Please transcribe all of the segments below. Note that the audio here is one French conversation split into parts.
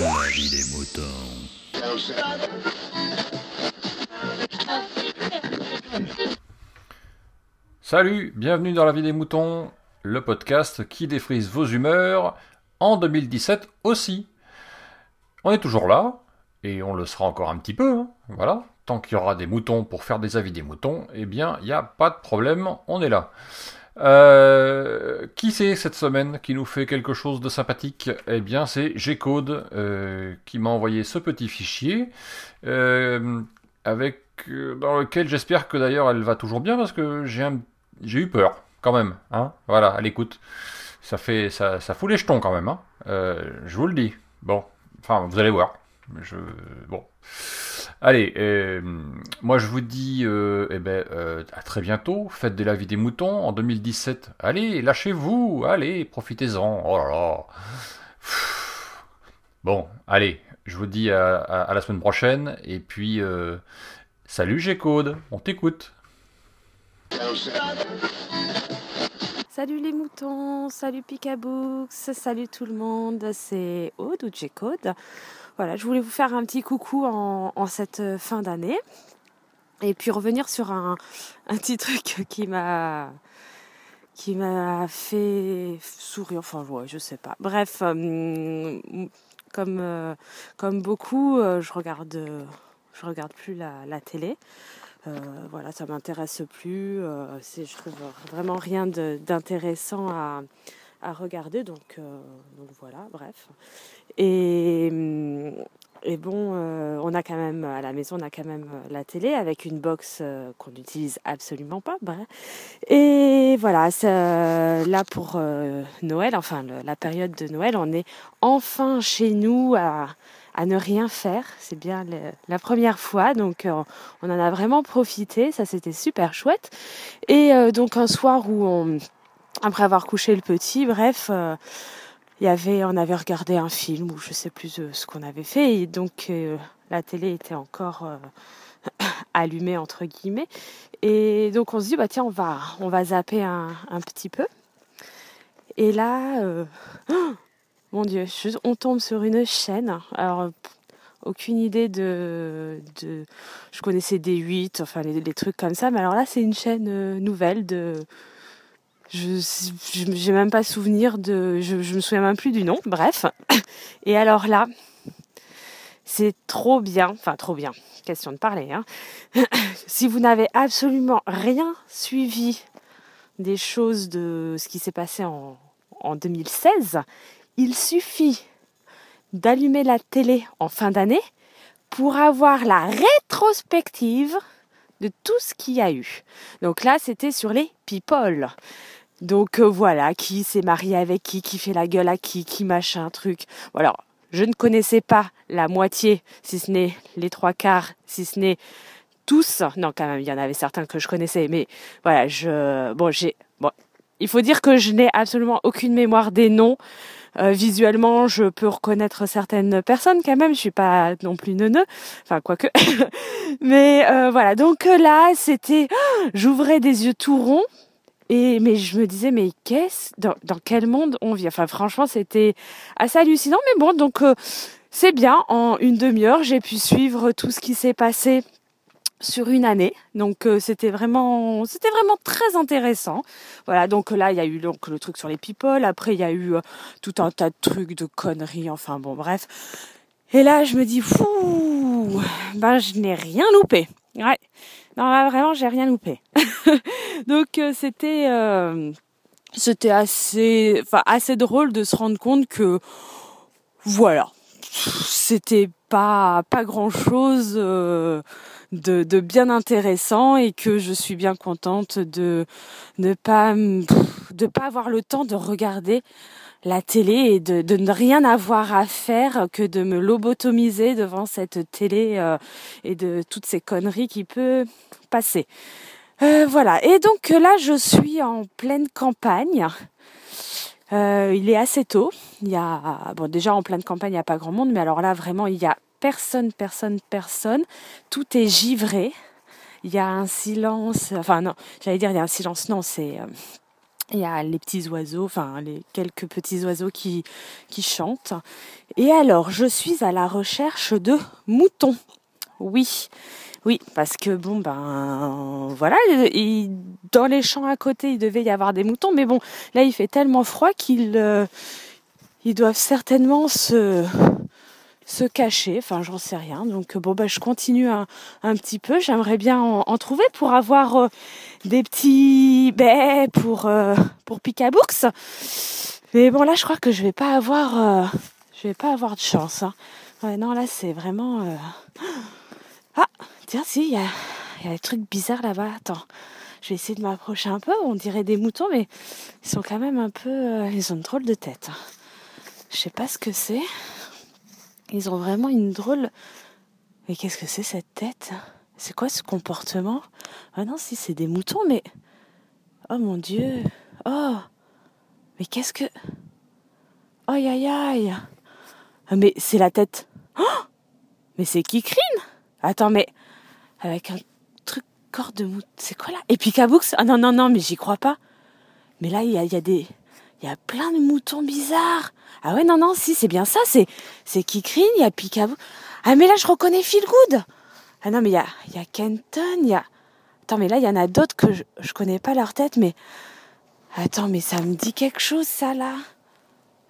Vie des moutons. Salut, bienvenue dans la vie des moutons, le podcast qui défrise vos humeurs en 2017 aussi. On est toujours là, et on le sera encore un petit peu, hein, voilà. Tant qu'il y aura des moutons pour faire des avis des moutons, eh bien, il n'y a pas de problème, on est là. Euh, qui c'est cette semaine qui nous fait quelque chose de sympathique? Eh bien, c'est G-Code euh, qui m'a envoyé ce petit fichier euh, avec dans lequel j'espère que d'ailleurs elle va toujours bien parce que j'ai eu peur quand même. Hein voilà, à l'écoute, ça fait ça, fout les jetons quand même. Hein je vous le dis. Bon, enfin, vous allez voir. Bon. Allez, euh, moi je vous dis euh, eh ben, euh, à très bientôt. Faites de la vie des moutons en 2017. Allez, lâchez-vous, allez, profitez-en. Oh là là. Bon, allez, je vous dis à, la semaine prochaine. Et puis, salut G-Code, on t'écoute. Salut les moutons, salut Picabooks, salut tout le monde, c'est Aude ou G-Code? Voilà, je voulais vous faire un petit coucou en, cette fin d'année. Et puis revenir sur un, petit truc qui m'a qui m'a fait sourire, enfin ouais, je sais pas. Bref, euh, comme, euh, comme beaucoup, euh, je regarde je regarde plus la, télé. voilà, ça m'intéresse plus. je trouve vraiment rien d'intéressant à, à regarder. Donc, donc voilà, bref. Et, et bon, euh, on a quand même, à la maison, on a quand même euh, la télé avec une box euh, qu'on n'utilise absolument pas. Et voilà, là pour Noël, enfin la période de Noël, on est enfin chez nous à, à ne rien faire. C'est bien la première fois, donc on en a vraiment profité. Ça, c'était super chouette. Et donc un soir où on, après avoir couché le petit, bref il y avait, on avait regardé un film ou je sais plus euh, ce qu'on avait fait et donc euh, la télé était encore euh, allumée entre guillemets. Et donc on se dit bah tiens on va on va zapper un, petit peu. Et là mon dieu on tombe sur une chaîne. Alors aucune idée de, je connaissais des 8 enfin les, trucs comme ça mais alors là c'est une chaîne nouvelle de je n'ai même pas souvenir de je, me souviens même plus du nom bref et alors là c'est trop bien enfin trop bien question de parler hein. si vous n'avez absolument rien suivi des choses de ce qui s'est passé en, en 2016 il suffit d'allumer la télé en fin d'année pour avoir la rétrospective de tout ce qu'il y a eu. Donc là, c'était sur les people. Donc euh, voilà, qui s'est marié avec qui, qui fait la gueule à qui, qui machin, truc. Voilà, je ne connaissais pas la moitié, si ce n'est les trois quarts, si ce n'est tous. Non, quand même, il y en avait certains que je connaissais, mais voilà, je, bon, j'ai, bon, il faut dire que je n'ai absolument aucune mémoire des noms. Euh, visuellement, je peux reconnaître certaines personnes quand même. Je suis pas non plus neuneux, enfin quoique. mais euh, voilà, donc là, c'était, j'ouvrais des yeux tout ronds et mais je me disais mais qu'est-ce dans, quel monde on vit? Enfin franchement c'était assez hallucinant mais bon donc euh, c'est bien en une demi-heure j'ai pu suivre tout ce qui s'est passé sur une année. Donc euh, c'était vraiment c'était vraiment très intéressant. Voilà, donc là il y a eu donc le truc sur les people, après il y a eu euh, tout un tas de trucs de conneries, enfin bon bref. Et là je me dis fou, ben je n'ai rien loupé. Ouais. Non, là, vraiment, j'ai rien loupé. Donc, euh, c'était, euh, c'était assez, assez drôle de se rendre compte que, voilà, c'était pas, pas grand chose euh, de, bien intéressant et que je suis bien contente de ne pas avoir le temps de regarder la télé et de, de, ne rien avoir à faire que de me lobotomiser devant cette télé euh, et de toutes ces conneries qui peut passer. Euh, voilà. Et donc là, je suis en pleine campagne. Euh, il est assez tôt. Il y a bon déjà en pleine campagne, il n'y a pas grand monde, mais alors là vraiment, il y a personne, personne, personne. Tout est givré. Il y a un silence. Enfin non, j'allais dire il y a un silence. Non, c'est Il y a les petits oiseaux, enfin les quelques petits oiseaux qui, qui chantent. Et alors, je suis à la recherche de moutons. Oui, oui, parce que bon ben voilà, dans les champs à côté, il devait y avoir des moutons, mais bon, là il fait tellement froid qu'ils euh, ils doivent certainement se se cacher, enfin j'en sais rien. Donc bon bah je continue un, un petit peu. J'aimerais bien en, trouver pour avoir euh, des petits baies pour euh, pour. Mais bon là je crois que je vais pas avoir euh, je vais pas avoir de chance. Hein. Ouais non là c'est vraiment ah tiens si il y a y a des trucs bizarres là-bas. Attends. Je vais essayer de m'approcher un peu. On dirait des moutons, mais ils sont quand même un peu. ils ont une drôle de tête. Je sais pas ce que c'est. Ils ont vraiment une drôle. Mais qu'est-ce que c'est cette tête? C'est quoi ce comportement? Ah non, si c'est des moutons, mais. Oh mon dieu Oh Mais qu'est-ce que. Aïe aïe aïe ah, Mais c'est la tête. Oh mais c'est Kikrine Attends, mais. Avec un truc corps de mouton. C'est quoi là? Et Picabooks Ah non, non, non, mais j'y crois pas. Mais là, il y a des. Il y a plein de moutons bizarres. Ah ouais, non, non, si, c'est bien ça, c'est, c'est Kikrine, il y a Picaboo. Ah, mais là, je reconnais Phil Good. Ah non, mais il y a, y a Kenton, il y a... Attends, mais là, il y en a d'autres que je, connais pas leur tête, mais... Attends, mais ça me dit quelque chose, ça, là.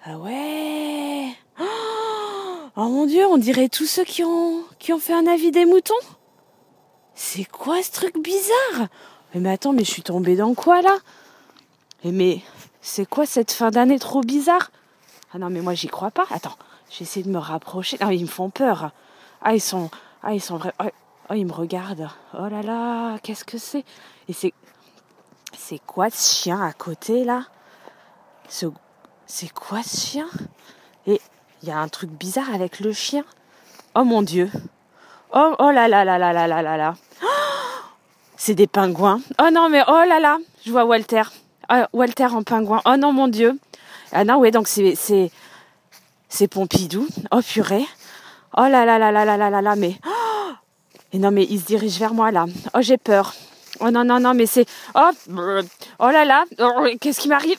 Ah ouais. Oh mon dieu, on dirait tous ceux qui ont, qui ont fait un avis des moutons. C'est quoi ce truc bizarre? Mais, mais attends, mais je suis tombée dans quoi, là? Et mais, c'est quoi cette fin d'année trop bizarre? Ah non, mais moi, j'y crois pas. Attends, j'essaie de me rapprocher. Ah, ils me font peur. Ah, ils sont. Ah, ils sont vrais. Oh, ils me regardent. Oh là là, qu'est-ce que c'est? Et c'est. C'est quoi ce chien à côté, là? Ce... C'est quoi ce chien? Et il y a un truc bizarre avec le chien. Oh mon Dieu. Oh, oh là là là là là là là là. c'est des pingouins. Oh non, mais oh là là. Je vois Walter. Oh, Walter en pingouin. Oh non, mon Dieu. Ah non, ouais, donc c'est c'est c'est Pompidou. Oh purée. Oh là là là là là là là là, mais oh et non mais il se dirige vers moi là. Oh j'ai peur. Oh non non non mais c'est oh oh là là oh, qu'est-ce qui m'arrive?